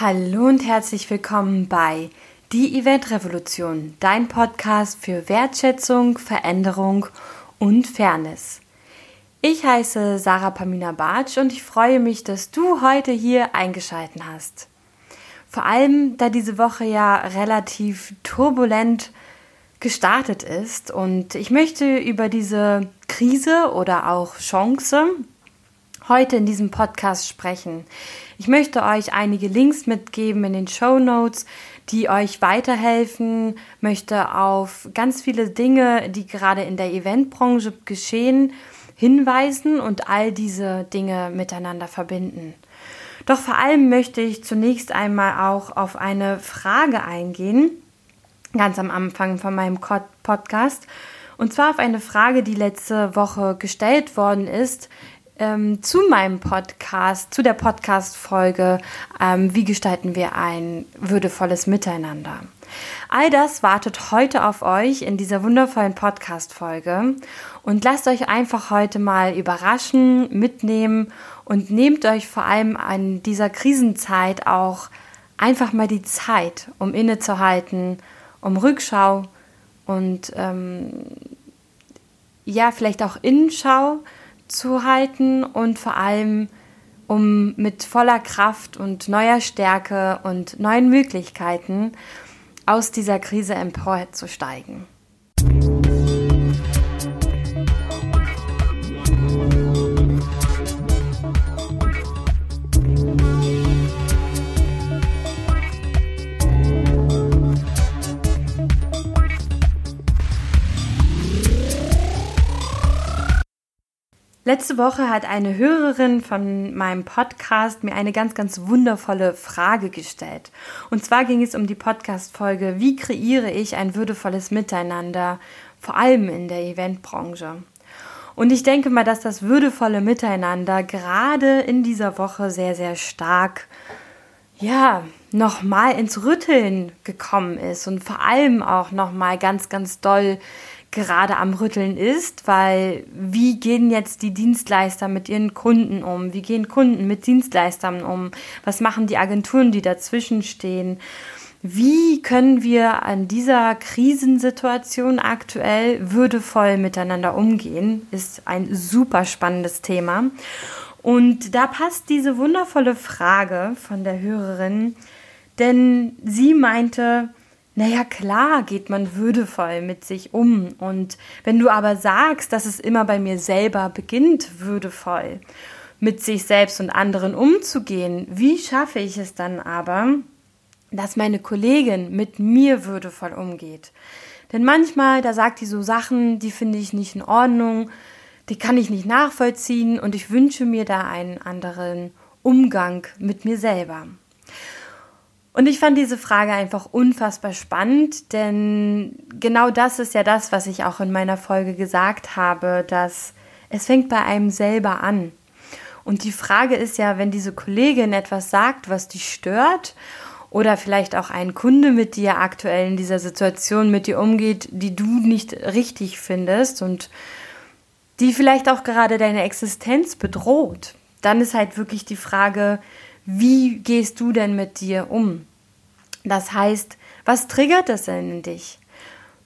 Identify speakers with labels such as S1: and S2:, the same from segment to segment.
S1: Hallo und herzlich willkommen bei Die Event Revolution, dein Podcast für Wertschätzung, Veränderung und Fairness. Ich heiße Sarah Pamina Bartsch und ich freue mich, dass du heute hier eingeschalten hast. Vor allem, da diese Woche ja relativ turbulent gestartet ist und ich möchte über diese Krise oder auch Chance heute in diesem Podcast sprechen. Ich möchte euch einige Links mitgeben in den Show Notes, die euch weiterhelfen, möchte auf ganz viele Dinge, die gerade in der Eventbranche geschehen, hinweisen und all diese Dinge miteinander verbinden. Doch vor allem möchte ich zunächst einmal auch auf eine Frage eingehen, ganz am Anfang von meinem Podcast. Und zwar auf eine Frage, die letzte Woche gestellt worden ist, ähm, zu meinem Podcast, zu der Podcast-Folge, ähm, wie gestalten wir ein würdevolles Miteinander. All das wartet heute auf euch in dieser wundervollen Podcast-Folge und lasst euch einfach heute mal überraschen, mitnehmen und nehmt euch vor allem an dieser Krisenzeit auch einfach mal die Zeit, um innezuhalten, um Rückschau und ähm, ja, vielleicht auch Innenschau zu halten und vor allem um mit voller Kraft und neuer Stärke und neuen Möglichkeiten aus dieser Krise emporzusteigen. Letzte Woche hat eine Hörerin von meinem Podcast mir eine ganz, ganz wundervolle Frage gestellt. Und zwar ging es um die Podcast-Folge, wie kreiere ich ein würdevolles Miteinander, vor allem in der Eventbranche. Und ich denke mal, dass das würdevolle Miteinander gerade in dieser Woche sehr, sehr stark, ja, nochmal ins Rütteln gekommen ist und vor allem auch nochmal ganz, ganz doll gerade am Rütteln ist, weil wie gehen jetzt die Dienstleister mit ihren Kunden um? Wie gehen Kunden mit Dienstleistern um? Was machen die Agenturen, die dazwischen stehen? Wie können wir an dieser Krisensituation aktuell würdevoll miteinander umgehen? Ist ein super spannendes Thema. Und da passt diese wundervolle Frage von der Hörerin, denn sie meinte, naja, klar geht man würdevoll mit sich um. Und wenn du aber sagst, dass es immer bei mir selber beginnt, würdevoll mit sich selbst und anderen umzugehen, wie schaffe ich es dann aber, dass meine Kollegin mit mir würdevoll umgeht? Denn manchmal, da sagt die so Sachen, die finde ich nicht in Ordnung, die kann ich nicht nachvollziehen und ich wünsche mir da einen anderen Umgang mit mir selber. Und ich fand diese Frage einfach unfassbar spannend, denn genau das ist ja das, was ich auch in meiner Folge gesagt habe, dass es fängt bei einem selber an. Und die Frage ist ja, wenn diese Kollegin etwas sagt, was dich stört, oder vielleicht auch ein Kunde mit dir aktuell in dieser Situation mit dir umgeht, die du nicht richtig findest und die vielleicht auch gerade deine Existenz bedroht, dann ist halt wirklich die Frage, wie gehst du denn mit dir um? Das heißt, was triggert es denn in dich?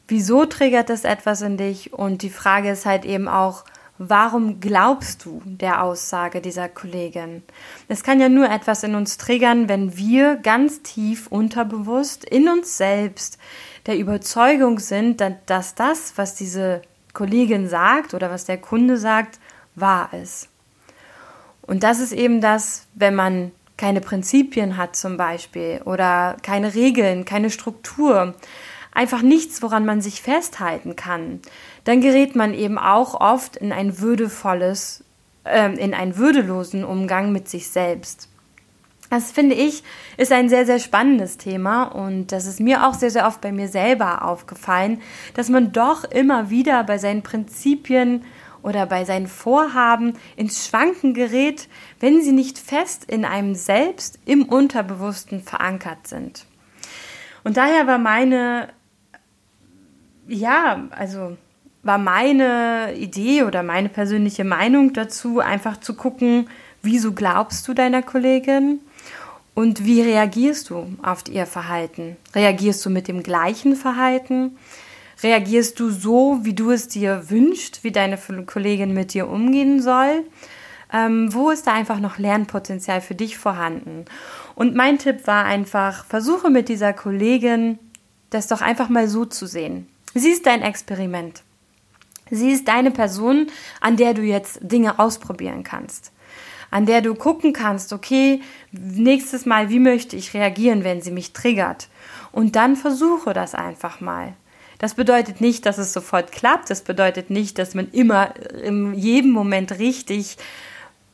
S1: Wieso triggert es etwas in dich? Und die Frage ist halt eben auch, warum glaubst du der Aussage dieser Kollegin? Es kann ja nur etwas in uns triggern, wenn wir ganz tief unterbewusst in uns selbst der Überzeugung sind, dass das, was diese Kollegin sagt oder was der Kunde sagt, wahr ist. Und das ist eben das, wenn man keine Prinzipien hat zum Beispiel oder keine Regeln, keine Struktur, einfach nichts, woran man sich festhalten kann, dann gerät man eben auch oft in ein würdevolles, äh, in einen würdelosen Umgang mit sich selbst. Das finde ich ist ein sehr, sehr spannendes Thema und das ist mir auch sehr, sehr oft bei mir selber aufgefallen, dass man doch immer wieder bei seinen Prinzipien oder bei seinen Vorhaben ins Schwanken gerät, wenn sie nicht fest in einem selbst im Unterbewussten verankert sind. Und daher war meine, ja, also war meine Idee oder meine persönliche Meinung dazu, einfach zu gucken, wieso glaubst du deiner Kollegin? Und wie reagierst du auf ihr Verhalten? Reagierst du mit dem gleichen Verhalten? Reagierst du so, wie du es dir wünschst, wie deine Kollegin mit dir umgehen soll? Ähm, wo ist da einfach noch Lernpotenzial für dich vorhanden? Und mein Tipp war einfach, versuche mit dieser Kollegin das doch einfach mal so zu sehen. Sie ist dein Experiment. Sie ist deine Person, an der du jetzt Dinge ausprobieren kannst an der du gucken kannst, okay, nächstes Mal, wie möchte ich reagieren, wenn sie mich triggert? Und dann versuche das einfach mal. Das bedeutet nicht, dass es sofort klappt. Das bedeutet nicht, dass man immer in jedem Moment richtig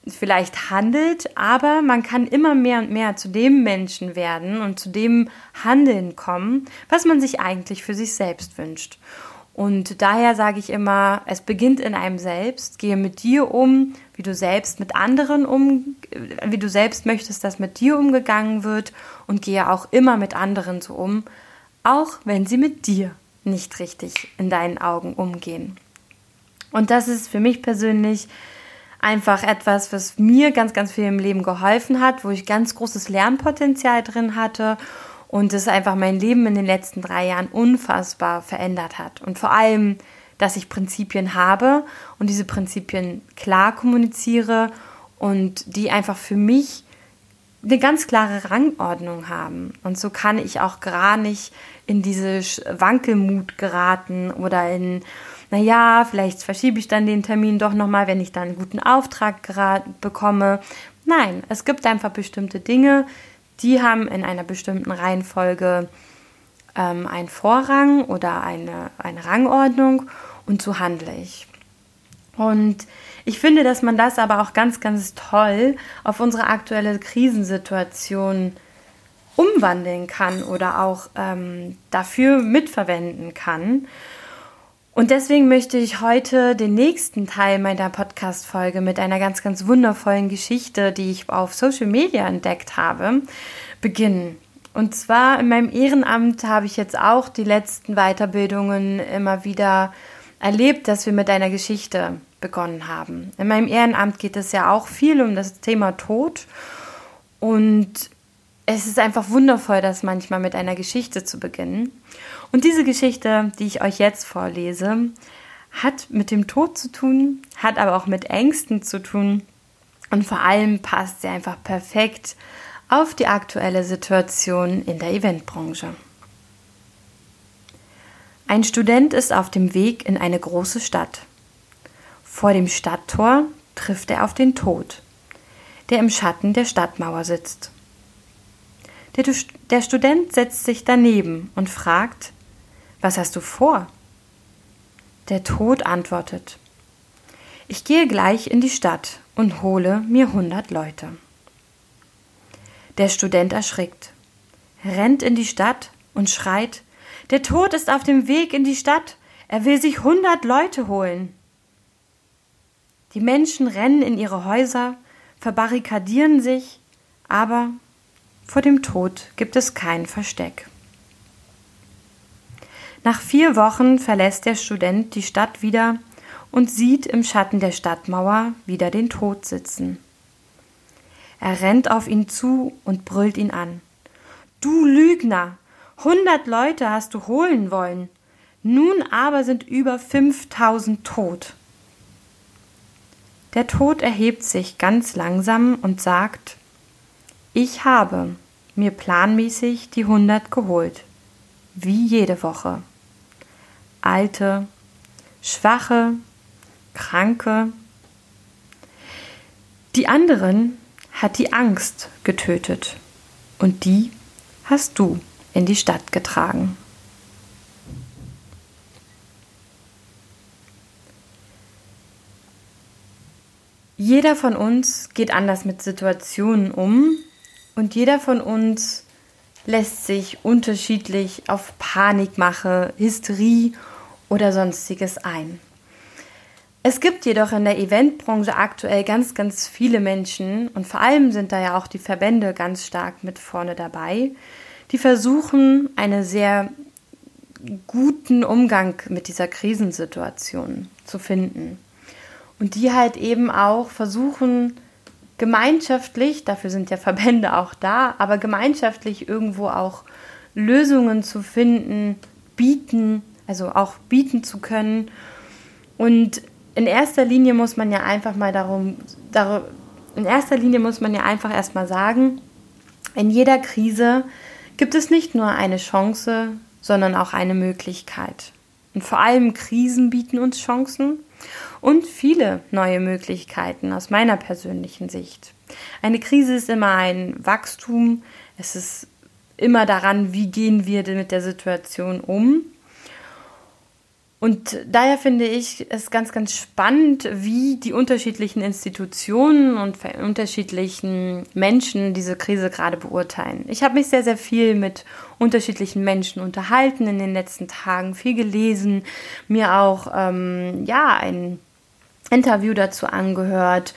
S1: vielleicht handelt, aber man kann immer mehr und mehr zu dem Menschen werden und zu dem Handeln kommen, was man sich eigentlich für sich selbst wünscht. Und daher sage ich immer, es beginnt in einem selbst. Gehe mit dir um, wie du selbst mit anderen um, wie du selbst möchtest, dass mit dir umgegangen wird und gehe auch immer mit anderen so um, auch wenn sie mit dir nicht richtig in deinen Augen umgehen. Und das ist für mich persönlich einfach etwas, was mir ganz, ganz viel im Leben geholfen hat, wo ich ganz großes Lernpotenzial drin hatte und es einfach mein Leben in den letzten drei Jahren unfassbar verändert hat. Und vor allem, dass ich Prinzipien habe und diese Prinzipien klar kommuniziere und die einfach für mich eine ganz klare Rangordnung haben. Und so kann ich auch gar nicht in diese Wankelmut geraten oder in, naja, vielleicht verschiebe ich dann den Termin doch nochmal, wenn ich dann einen guten Auftrag bekomme. Nein, es gibt einfach bestimmte Dinge, die haben in einer bestimmten Reihenfolge ähm, einen Vorrang oder eine, eine Rangordnung und so handle ich. Und ich finde, dass man das aber auch ganz, ganz toll auf unsere aktuelle Krisensituation umwandeln kann oder auch ähm, dafür mitverwenden kann. Und deswegen möchte ich heute den nächsten Teil meiner Podcast-Folge mit einer ganz, ganz wundervollen Geschichte, die ich auf Social Media entdeckt habe, beginnen. Und zwar in meinem Ehrenamt habe ich jetzt auch die letzten Weiterbildungen immer wieder erlebt, dass wir mit einer Geschichte begonnen haben. In meinem Ehrenamt geht es ja auch viel um das Thema Tod. Und es ist einfach wundervoll, das manchmal mit einer Geschichte zu beginnen. Und diese Geschichte, die ich euch jetzt vorlese, hat mit dem Tod zu tun, hat aber auch mit Ängsten zu tun und vor allem passt sie einfach perfekt auf die aktuelle Situation in der Eventbranche. Ein Student ist auf dem Weg in eine große Stadt. Vor dem Stadttor trifft er auf den Tod, der im Schatten der Stadtmauer sitzt. Der, der Student setzt sich daneben und fragt, was hast du vor? Der Tod antwortet, ich gehe gleich in die Stadt und hole mir hundert Leute. Der Student erschrickt, rennt in die Stadt und schreit, der Tod ist auf dem Weg in die Stadt, er will sich hundert Leute holen. Die Menschen rennen in ihre Häuser, verbarrikadieren sich, aber vor dem Tod gibt es kein Versteck. Nach vier Wochen verlässt der Student die Stadt wieder und sieht im Schatten der Stadtmauer wieder den Tod sitzen. Er rennt auf ihn zu und brüllt ihn an. Du Lügner! Hundert Leute hast du holen wollen. Nun aber sind über fünftausend tot. Der Tod erhebt sich ganz langsam und sagt, ich habe mir planmäßig die hundert geholt, wie jede Woche. Alte, schwache, kranke. Die anderen hat die Angst getötet und die hast du in die Stadt getragen. Jeder von uns geht anders mit Situationen um und jeder von uns lässt sich unterschiedlich auf Panikmache, Hysterie oder sonstiges ein. Es gibt jedoch in der Eventbranche aktuell ganz, ganz viele Menschen und vor allem sind da ja auch die Verbände ganz stark mit vorne dabei, die versuchen, einen sehr guten Umgang mit dieser Krisensituation zu finden. Und die halt eben auch versuchen, gemeinschaftlich, dafür sind ja Verbände auch da, aber gemeinschaftlich irgendwo auch Lösungen zu finden, bieten, also auch bieten zu können. Und in erster Linie muss man ja einfach mal darum, darum in erster Linie muss man ja einfach erstmal sagen, in jeder Krise gibt es nicht nur eine Chance, sondern auch eine Möglichkeit. Und vor allem Krisen bieten uns Chancen und viele neue Möglichkeiten aus meiner persönlichen Sicht. Eine Krise ist immer ein Wachstum, es ist immer daran, wie gehen wir mit der Situation um. Und daher finde ich es ganz, ganz spannend, wie die unterschiedlichen Institutionen und unterschiedlichen Menschen diese Krise gerade beurteilen. Ich habe mich sehr, sehr viel mit unterschiedlichen Menschen unterhalten in den letzten Tagen, viel gelesen, mir auch ähm, ja ein Interview dazu angehört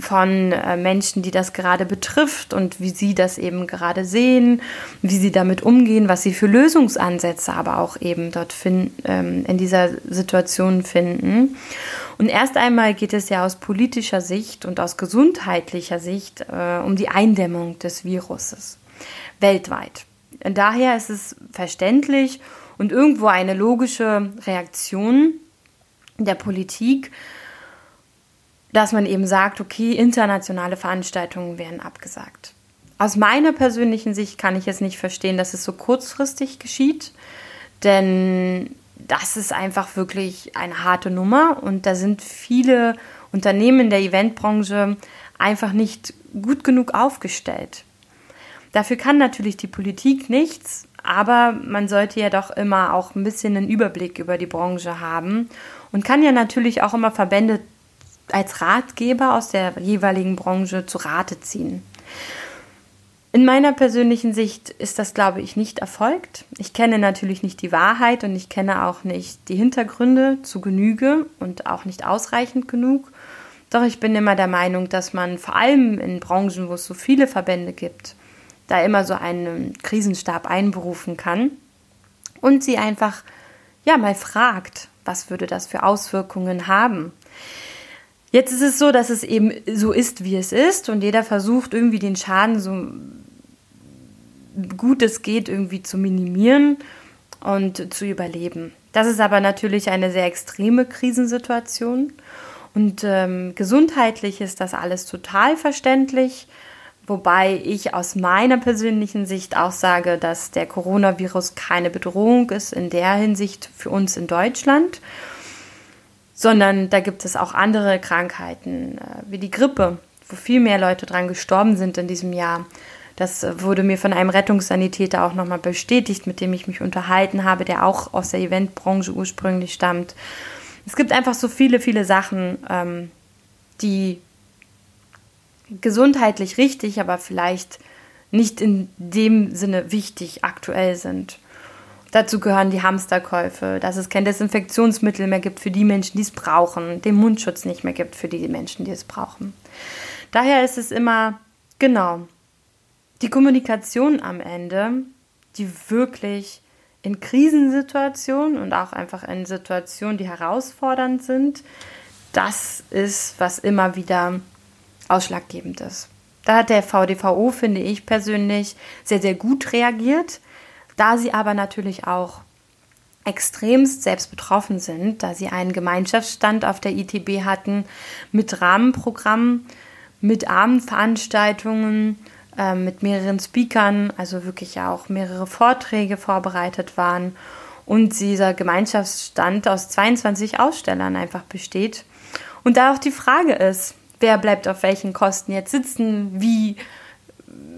S1: von äh, Menschen, die das gerade betrifft und wie sie das eben gerade sehen, wie sie damit umgehen, was sie für Lösungsansätze aber auch eben dort finden, ähm, in dieser Situation finden. Und erst einmal geht es ja aus politischer Sicht und aus gesundheitlicher Sicht äh, um die Eindämmung des Viruses weltweit. Daher ist es verständlich und irgendwo eine logische Reaktion der Politik, dass man eben sagt, okay, internationale Veranstaltungen werden abgesagt. Aus meiner persönlichen Sicht kann ich es nicht verstehen, dass es so kurzfristig geschieht, denn das ist einfach wirklich eine harte Nummer und da sind viele Unternehmen in der Eventbranche einfach nicht gut genug aufgestellt. Dafür kann natürlich die Politik nichts, aber man sollte ja doch immer auch ein bisschen einen Überblick über die Branche haben und kann ja natürlich auch immer Verbände als Ratgeber aus der jeweiligen Branche zu Rate ziehen. In meiner persönlichen Sicht ist das, glaube ich, nicht erfolgt. Ich kenne natürlich nicht die Wahrheit und ich kenne auch nicht die Hintergründe zu Genüge und auch nicht ausreichend genug. Doch ich bin immer der Meinung, dass man vor allem in Branchen, wo es so viele Verbände gibt, da immer so einen Krisenstab einberufen kann und sie einfach ja mal fragt, was würde das für Auswirkungen haben? Jetzt ist es so, dass es eben so ist, wie es ist und jeder versucht irgendwie den Schaden so gut es geht irgendwie zu minimieren und zu überleben. Das ist aber natürlich eine sehr extreme Krisensituation und ähm, gesundheitlich ist das alles total verständlich, wobei ich aus meiner persönlichen Sicht auch sage, dass der Coronavirus keine Bedrohung ist in der Hinsicht für uns in Deutschland sondern da gibt es auch andere Krankheiten, äh, wie die Grippe, wo viel mehr Leute dran gestorben sind in diesem Jahr. Das äh, wurde mir von einem Rettungssanitäter auch nochmal bestätigt, mit dem ich mich unterhalten habe, der auch aus der Eventbranche ursprünglich stammt. Es gibt einfach so viele, viele Sachen, ähm, die gesundheitlich richtig, aber vielleicht nicht in dem Sinne wichtig aktuell sind. Dazu gehören die Hamsterkäufe, dass es kein Desinfektionsmittel mehr gibt für die Menschen, die es brauchen, den Mundschutz nicht mehr gibt für die Menschen, die es brauchen. Daher ist es immer, genau, die Kommunikation am Ende, die wirklich in Krisensituationen und auch einfach in Situationen, die herausfordernd sind, das ist, was immer wieder ausschlaggebend ist. Da hat der VDVO, finde ich persönlich, sehr, sehr gut reagiert da sie aber natürlich auch extremst selbst betroffen sind, da sie einen Gemeinschaftsstand auf der ITB hatten mit Rahmenprogrammen, mit Abendveranstaltungen, äh, mit mehreren Speakern, also wirklich auch mehrere Vorträge vorbereitet waren und dieser Gemeinschaftsstand aus 22 Ausstellern einfach besteht. Und da auch die Frage ist, wer bleibt auf welchen Kosten jetzt sitzen, wie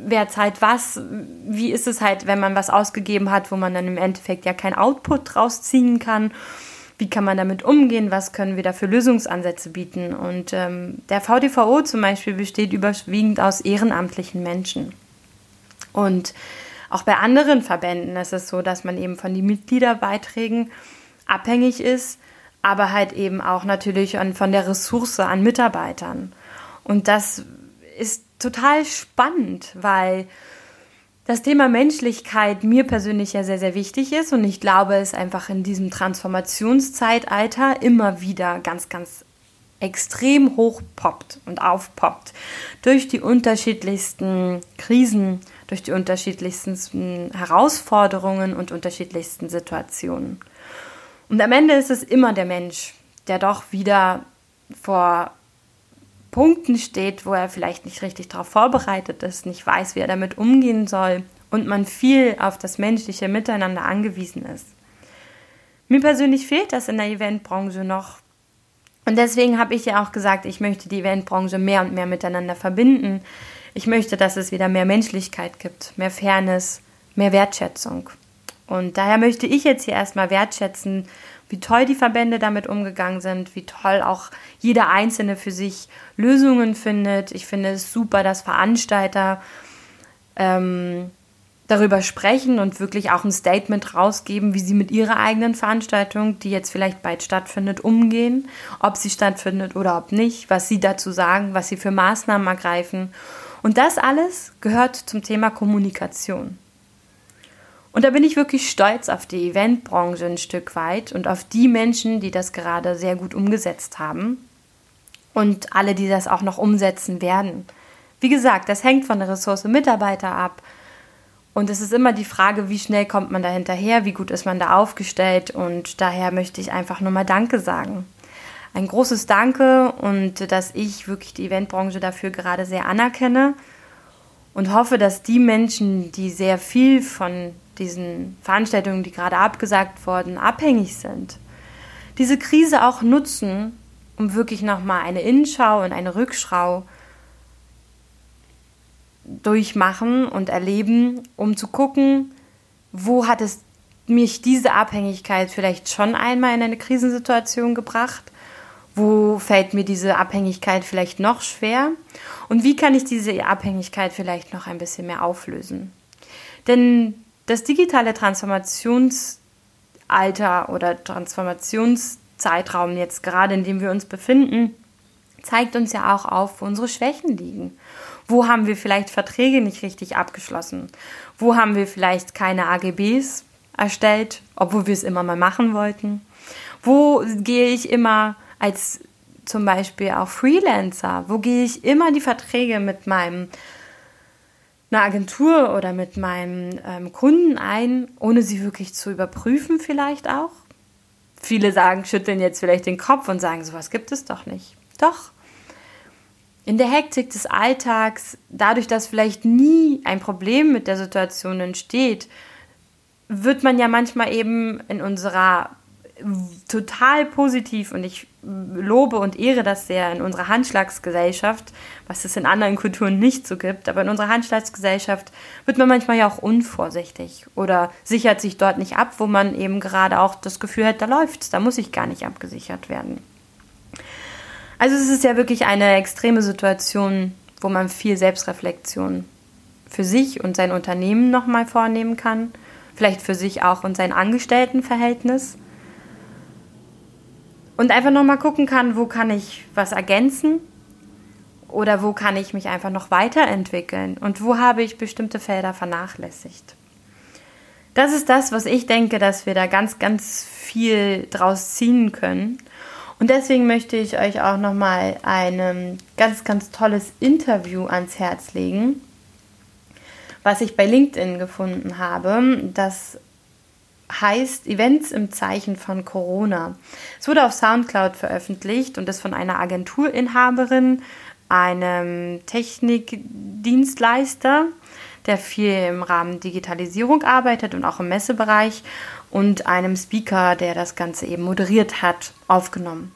S1: wer zahlt was, wie ist es halt, wenn man was ausgegeben hat, wo man dann im Endeffekt ja kein Output draus ziehen kann. Wie kann man damit umgehen? Was können wir da für Lösungsansätze bieten? Und ähm, der VDVO zum Beispiel besteht überwiegend aus ehrenamtlichen Menschen. Und auch bei anderen Verbänden ist es so, dass man eben von den Mitgliederbeiträgen abhängig ist, aber halt eben auch natürlich von der Ressource an Mitarbeitern. Und das ist total spannend, weil das Thema Menschlichkeit mir persönlich ja sehr, sehr wichtig ist und ich glaube, es einfach in diesem Transformationszeitalter immer wieder ganz, ganz extrem hoch poppt und aufpoppt durch die unterschiedlichsten Krisen, durch die unterschiedlichsten Herausforderungen und unterschiedlichsten Situationen. Und am Ende ist es immer der Mensch, der doch wieder vor Punkten steht, wo er vielleicht nicht richtig darauf vorbereitet ist, nicht weiß, wie er damit umgehen soll und man viel auf das menschliche Miteinander angewiesen ist. Mir persönlich fehlt das in der Eventbranche noch. Und deswegen habe ich ja auch gesagt, ich möchte die Eventbranche mehr und mehr miteinander verbinden. Ich möchte, dass es wieder mehr Menschlichkeit gibt, mehr Fairness, mehr Wertschätzung. Und daher möchte ich jetzt hier erstmal wertschätzen, wie toll die Verbände damit umgegangen sind, wie toll auch jeder Einzelne für sich Lösungen findet. Ich finde es super, dass Veranstalter ähm, darüber sprechen und wirklich auch ein Statement rausgeben, wie sie mit ihrer eigenen Veranstaltung, die jetzt vielleicht bald stattfindet, umgehen, ob sie stattfindet oder ob nicht, was sie dazu sagen, was sie für Maßnahmen ergreifen. Und das alles gehört zum Thema Kommunikation. Und da bin ich wirklich stolz auf die Eventbranche ein Stück weit und auf die Menschen, die das gerade sehr gut umgesetzt haben und alle, die das auch noch umsetzen werden. Wie gesagt, das hängt von der Ressource Mitarbeiter ab, und es ist immer die Frage, wie schnell kommt man da hinterher, wie gut ist man da aufgestellt. Und daher möchte ich einfach nur mal Danke sagen. Ein großes Danke und dass ich wirklich die Eventbranche dafür gerade sehr anerkenne und hoffe, dass die Menschen, die sehr viel von diesen Veranstaltungen, die gerade abgesagt wurden, abhängig sind, diese Krise auch nutzen, um wirklich nochmal eine Innenschau und eine Rückschau durchmachen und erleben, um zu gucken, wo hat es mich diese Abhängigkeit vielleicht schon einmal in eine Krisensituation gebracht? Wo fällt mir diese Abhängigkeit vielleicht noch schwer? Und wie kann ich diese Abhängigkeit vielleicht noch ein bisschen mehr auflösen? Denn das digitale Transformationsalter oder Transformationszeitraum jetzt gerade, in dem wir uns befinden, zeigt uns ja auch auf, wo unsere Schwächen liegen wo haben wir vielleicht Verträge nicht richtig abgeschlossen? Wo haben wir vielleicht keine AGBs erstellt, obwohl wir es immer mal machen wollten? Wo gehe ich immer als zum Beispiel auch Freelancer? Wo gehe ich immer die Verträge mit meinem einer Agentur oder mit meinem ähm, Kunden ein, ohne sie wirklich zu überprüfen vielleicht auch? Viele sagen, schütteln jetzt vielleicht den Kopf und sagen, sowas gibt es doch nicht. Doch, in der Hektik des Alltags, dadurch, dass vielleicht nie ein Problem mit der Situation entsteht, wird man ja manchmal eben in unserer total positiv und ich lobe und ehre das sehr in unserer Handschlagsgesellschaft, was es in anderen Kulturen nicht so gibt, aber in unserer Handschlagsgesellschaft wird man manchmal ja auch unvorsichtig oder sichert sich dort nicht ab, wo man eben gerade auch das Gefühl hat, da läuft's, da muss ich gar nicht abgesichert werden. Also es ist ja wirklich eine extreme Situation, wo man viel Selbstreflexion für sich und sein Unternehmen nochmal vornehmen kann. Vielleicht für sich auch und sein Angestelltenverhältnis. Und einfach nochmal gucken kann, wo kann ich was ergänzen oder wo kann ich mich einfach noch weiterentwickeln und wo habe ich bestimmte Felder vernachlässigt. Das ist das, was ich denke, dass wir da ganz, ganz viel draus ziehen können. Und deswegen möchte ich euch auch nochmal ein ganz, ganz tolles Interview ans Herz legen, was ich bei LinkedIn gefunden habe. Das heißt Events im Zeichen von Corona. Es wurde auf SoundCloud veröffentlicht und ist von einer Agenturinhaberin, einem Technikdienstleister, der viel im Rahmen Digitalisierung arbeitet und auch im Messebereich und einem Speaker, der das Ganze eben moderiert hat, aufgenommen.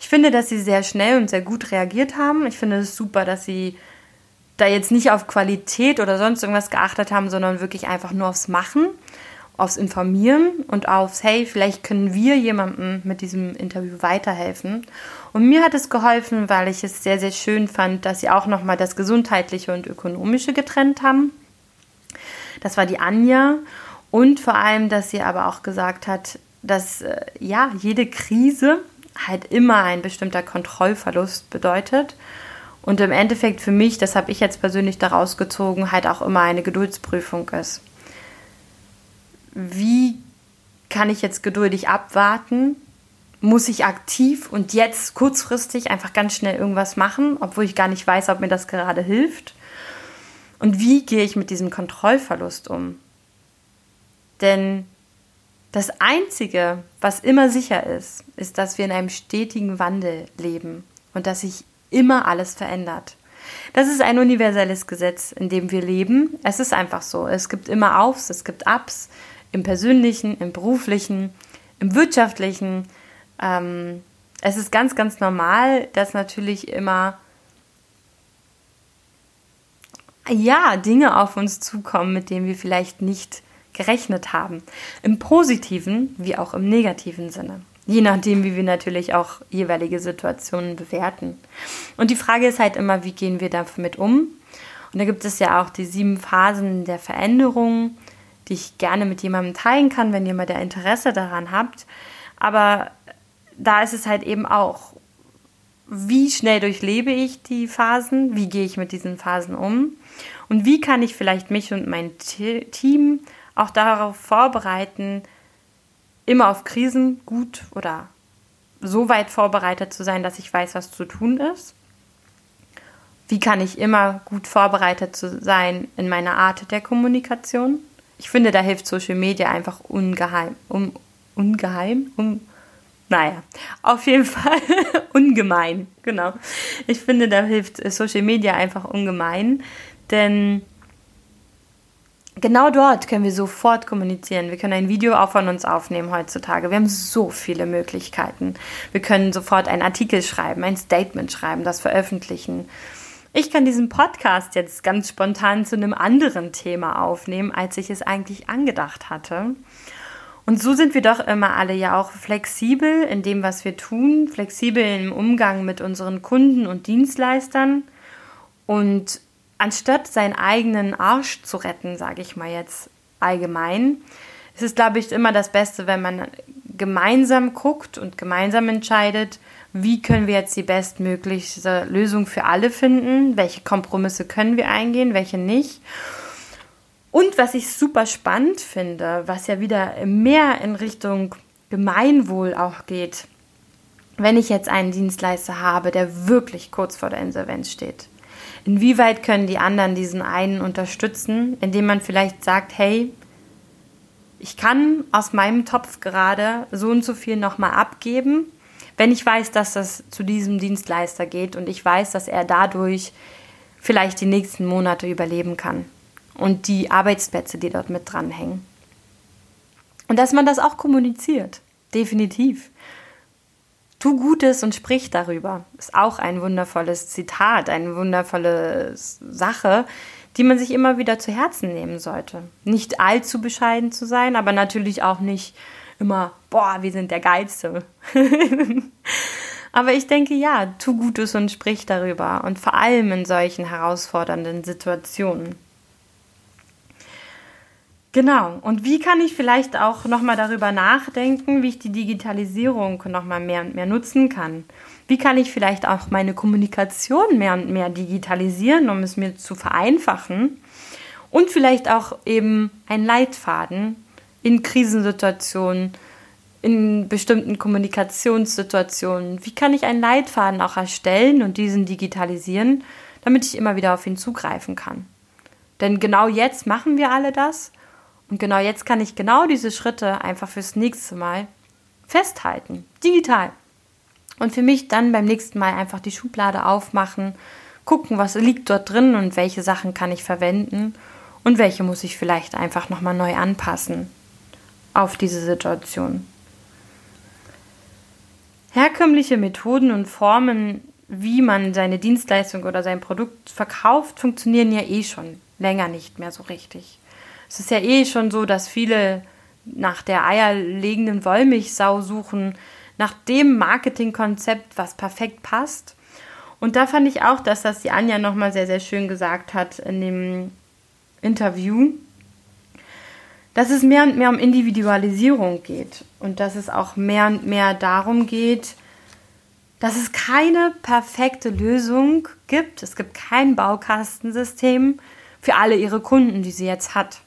S1: Ich finde, dass sie sehr schnell und sehr gut reagiert haben. Ich finde es super, dass sie da jetzt nicht auf Qualität oder sonst irgendwas geachtet haben, sondern wirklich einfach nur aufs Machen, aufs Informieren und aufs, hey, vielleicht können wir jemandem mit diesem Interview weiterhelfen. Und mir hat es geholfen, weil ich es sehr, sehr schön fand, dass sie auch nochmal das Gesundheitliche und Ökonomische getrennt haben. Das war die Anja. Und vor allem, dass sie aber auch gesagt hat, dass äh, ja, jede Krise halt immer ein bestimmter Kontrollverlust bedeutet. Und im Endeffekt für mich, das habe ich jetzt persönlich daraus gezogen, halt auch immer eine Geduldsprüfung ist. Wie kann ich jetzt geduldig abwarten, muss ich aktiv und jetzt kurzfristig einfach ganz schnell irgendwas machen, obwohl ich gar nicht weiß, ob mir das gerade hilft? Und wie gehe ich mit diesem Kontrollverlust um? Denn das Einzige, was immer sicher ist, ist, dass wir in einem stetigen Wandel leben und dass sich immer alles verändert. Das ist ein universelles Gesetz, in dem wir leben. Es ist einfach so. Es gibt immer Aufs, es gibt Ups, im persönlichen, im beruflichen, im wirtschaftlichen. Ähm, es ist ganz, ganz normal, dass natürlich immer ja, Dinge auf uns zukommen, mit denen wir vielleicht nicht gerechnet haben. Im positiven wie auch im negativen Sinne. Je nachdem, wie wir natürlich auch jeweilige Situationen bewerten. Und die Frage ist halt immer, wie gehen wir damit um? Und da gibt es ja auch die sieben Phasen der Veränderung, die ich gerne mit jemandem teilen kann, wenn mal der Interesse daran habt. Aber da ist es halt eben auch, wie schnell durchlebe ich die Phasen, wie gehe ich mit diesen Phasen um und wie kann ich vielleicht mich und mein Team auch darauf vorbereiten, immer auf Krisen gut oder so weit vorbereitet zu sein, dass ich weiß, was zu tun ist. Wie kann ich immer gut vorbereitet zu sein in meiner Art der Kommunikation? Ich finde, da hilft Social Media einfach ungeheim, um, ungeheim, um, naja, auf jeden Fall ungemein, genau. Ich finde, da hilft Social Media einfach ungemein, denn genau dort können wir sofort kommunizieren. Wir können ein Video auch von uns aufnehmen heutzutage. Wir haben so viele Möglichkeiten. Wir können sofort einen Artikel schreiben, ein Statement schreiben, das veröffentlichen. Ich kann diesen Podcast jetzt ganz spontan zu einem anderen Thema aufnehmen, als ich es eigentlich angedacht hatte. Und so sind wir doch immer alle ja auch flexibel in dem, was wir tun, flexibel im Umgang mit unseren Kunden und Dienstleistern und anstatt seinen eigenen Arsch zu retten, sage ich mal jetzt allgemein, ist es, glaube ich, immer das Beste, wenn man gemeinsam guckt und gemeinsam entscheidet, wie können wir jetzt die bestmögliche Lösung für alle finden, welche Kompromisse können wir eingehen, welche nicht. Und was ich super spannend finde, was ja wieder mehr in Richtung Gemeinwohl auch geht, wenn ich jetzt einen Dienstleister habe, der wirklich kurz vor der Insolvenz steht. Inwieweit können die anderen diesen einen unterstützen, indem man vielleicht sagt, hey, ich kann aus meinem Topf gerade so und so viel nochmal abgeben, wenn ich weiß, dass das zu diesem Dienstleister geht und ich weiß, dass er dadurch vielleicht die nächsten Monate überleben kann und die Arbeitsplätze, die dort mit dranhängen. Und dass man das auch kommuniziert, definitiv. Tu Gutes und sprich darüber. Ist auch ein wundervolles Zitat, eine wundervolle Sache, die man sich immer wieder zu Herzen nehmen sollte. Nicht allzu bescheiden zu sein, aber natürlich auch nicht immer, boah, wir sind der Geilste. aber ich denke, ja, tu Gutes und sprich darüber und vor allem in solchen herausfordernden Situationen. Genau. Und wie kann ich vielleicht auch nochmal darüber nachdenken, wie ich die Digitalisierung nochmal mehr und mehr nutzen kann? Wie kann ich vielleicht auch meine Kommunikation mehr und mehr digitalisieren, um es mir zu vereinfachen? Und vielleicht auch eben ein Leitfaden in Krisensituationen, in bestimmten Kommunikationssituationen. Wie kann ich einen Leitfaden auch erstellen und diesen digitalisieren, damit ich immer wieder auf ihn zugreifen kann? Denn genau jetzt machen wir alle das und genau jetzt kann ich genau diese Schritte einfach fürs nächste Mal festhalten, digital. Und für mich dann beim nächsten Mal einfach die Schublade aufmachen, gucken, was liegt dort drin und welche Sachen kann ich verwenden und welche muss ich vielleicht einfach nochmal neu anpassen auf diese Situation. Herkömmliche Methoden und Formen, wie man seine Dienstleistung oder sein Produkt verkauft, funktionieren ja eh schon länger nicht mehr so richtig. Es ist ja eh schon so, dass viele nach der eierlegenden Wollmilchsau suchen, nach dem Marketingkonzept, was perfekt passt. Und da fand ich auch, dass das die Anja nochmal sehr, sehr schön gesagt hat in dem Interview, dass es mehr und mehr um Individualisierung geht und dass es auch mehr und mehr darum geht, dass es keine perfekte Lösung gibt. Es gibt kein Baukastensystem für alle ihre Kunden, die sie jetzt hat.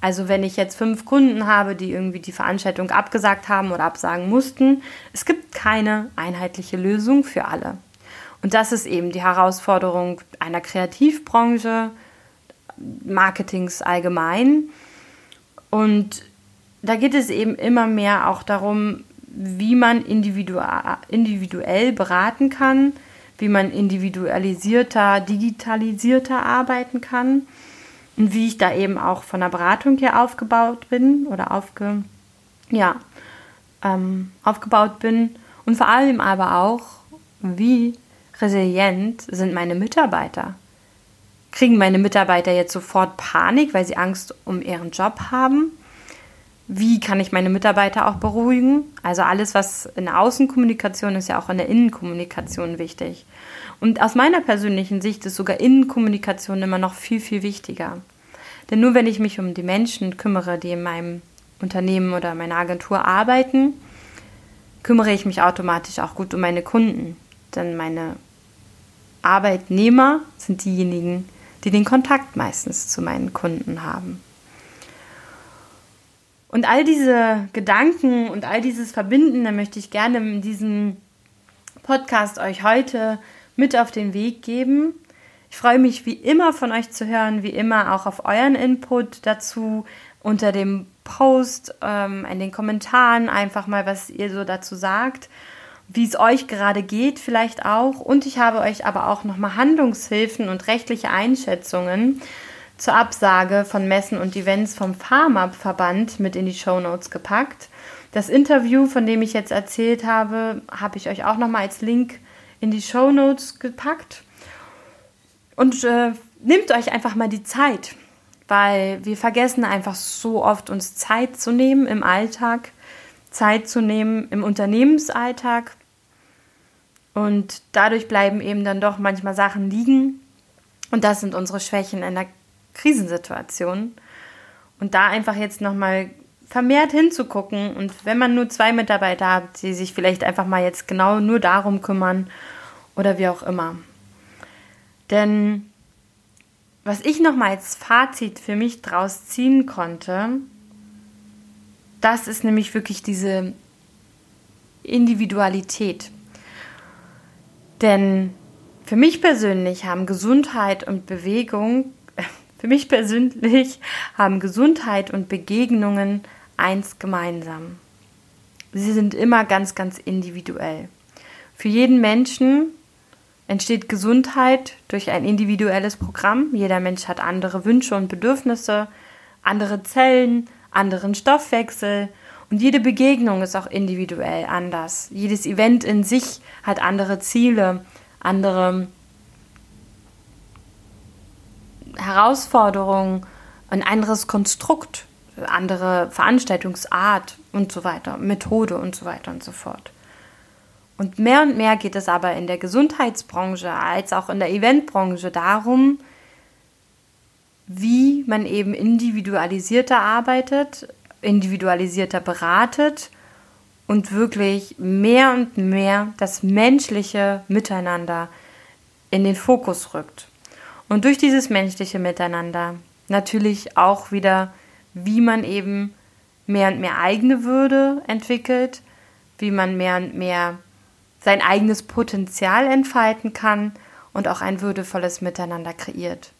S1: Also wenn ich jetzt fünf Kunden habe, die irgendwie die Veranstaltung abgesagt haben oder absagen mussten, es gibt keine einheitliche Lösung für alle. Und das ist eben die Herausforderung einer Kreativbranche, Marketings allgemein. Und da geht es eben immer mehr auch darum, wie man individuell beraten kann, wie man individualisierter, digitalisierter arbeiten kann und wie ich da eben auch von der Beratung her aufgebaut bin oder aufge, ja, ähm, aufgebaut bin und vor allem aber auch, wie resilient sind meine Mitarbeiter. Kriegen meine Mitarbeiter jetzt sofort Panik, weil sie Angst um ihren Job haben? Wie kann ich meine Mitarbeiter auch beruhigen? Also alles, was in der Außenkommunikation ist, ja auch in der Innenkommunikation wichtig. Und aus meiner persönlichen Sicht ist sogar Innenkommunikation immer noch viel, viel wichtiger. Denn nur wenn ich mich um die Menschen kümmere, die in meinem Unternehmen oder meiner Agentur arbeiten, kümmere ich mich automatisch auch gut um meine Kunden. Denn meine Arbeitnehmer sind diejenigen, die den Kontakt meistens zu meinen Kunden haben. Und all diese Gedanken und all dieses Verbinden, da möchte ich gerne in diesem Podcast euch heute mit auf den Weg geben. Ich freue mich wie immer von euch zu hören, wie immer auch auf euren Input dazu unter dem Post, ähm, in den Kommentaren einfach mal, was ihr so dazu sagt, wie es euch gerade geht vielleicht auch. Und ich habe euch aber auch nochmal Handlungshilfen und rechtliche Einschätzungen zur Absage von Messen und Events vom Pharma-Verband mit in die Show Notes gepackt. Das Interview, von dem ich jetzt erzählt habe, habe ich euch auch nochmal als Link in die Show Notes gepackt. Und äh, nehmt euch einfach mal die Zeit, weil wir vergessen einfach so oft, uns Zeit zu nehmen im Alltag, Zeit zu nehmen im Unternehmensalltag. Und dadurch bleiben eben dann doch manchmal Sachen liegen. Und das sind unsere Schwächen in der Krisensituation. Und da einfach jetzt nochmal vermehrt hinzugucken und wenn man nur zwei Mitarbeiter hat, die sich vielleicht einfach mal jetzt genau nur darum kümmern oder wie auch immer. Denn was ich nochmal als Fazit für mich draus ziehen konnte, das ist nämlich wirklich diese Individualität. Denn für mich persönlich haben Gesundheit und Bewegung, für mich persönlich haben Gesundheit und Begegnungen eins gemeinsam. Sie sind immer ganz, ganz individuell. Für jeden Menschen entsteht Gesundheit durch ein individuelles Programm. Jeder Mensch hat andere Wünsche und Bedürfnisse, andere Zellen, anderen Stoffwechsel und jede Begegnung ist auch individuell anders. Jedes Event in sich hat andere Ziele, andere Herausforderungen, ein anderes Konstrukt andere Veranstaltungsart und so weiter, Methode und so weiter und so fort. Und mehr und mehr geht es aber in der Gesundheitsbranche als auch in der Eventbranche darum, wie man eben individualisierter arbeitet, individualisierter beratet und wirklich mehr und mehr das menschliche Miteinander in den Fokus rückt. Und durch dieses menschliche Miteinander natürlich auch wieder wie man eben mehr und mehr eigene Würde entwickelt, wie man mehr und mehr sein eigenes Potenzial entfalten kann und auch ein würdevolles Miteinander kreiert.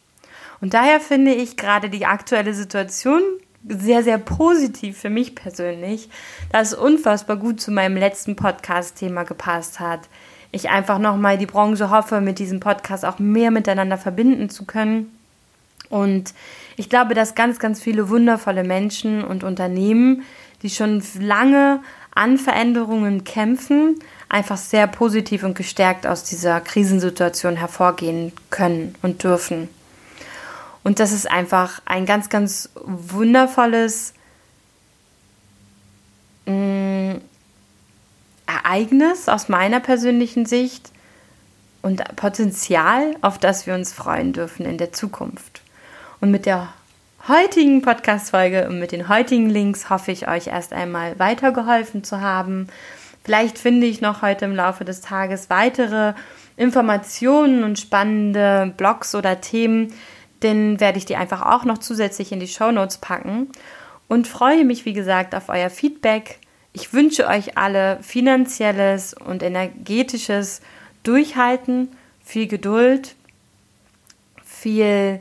S1: Und daher finde ich gerade die aktuelle Situation sehr, sehr positiv für mich persönlich, da es unfassbar gut zu meinem letzten Podcast-Thema gepasst hat. Ich einfach nochmal die Branche hoffe, mit diesem Podcast auch mehr miteinander verbinden zu können. Und ich glaube, dass ganz, ganz viele wundervolle Menschen und Unternehmen, die schon lange an Veränderungen kämpfen, einfach sehr positiv und gestärkt aus dieser Krisensituation hervorgehen können und dürfen. Und das ist einfach ein ganz, ganz wundervolles äh, Ereignis aus meiner persönlichen Sicht und Potenzial, auf das wir uns freuen dürfen in der Zukunft. Und mit der heutigen Podcast-Folge und mit den heutigen Links hoffe ich euch erst einmal weitergeholfen zu haben. Vielleicht finde ich noch heute im Laufe des Tages weitere Informationen und spannende Blogs oder Themen, Den werde ich dir einfach auch noch zusätzlich in die Show Notes packen und freue mich, wie gesagt, auf euer Feedback. Ich wünsche euch alle finanzielles und energetisches Durchhalten, viel Geduld, viel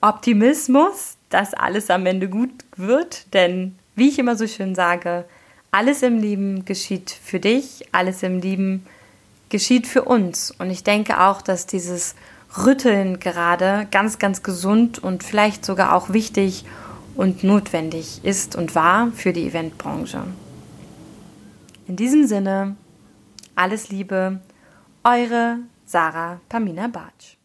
S1: Optimismus, dass alles am Ende gut wird, denn wie ich immer so schön sage, alles im Leben geschieht für dich, alles im Leben geschieht für uns. Und ich denke auch, dass dieses Rütteln gerade ganz, ganz gesund und vielleicht sogar auch wichtig und notwendig ist und war für die Eventbranche. In diesem Sinne, alles Liebe, eure Sarah Pamina Bartsch.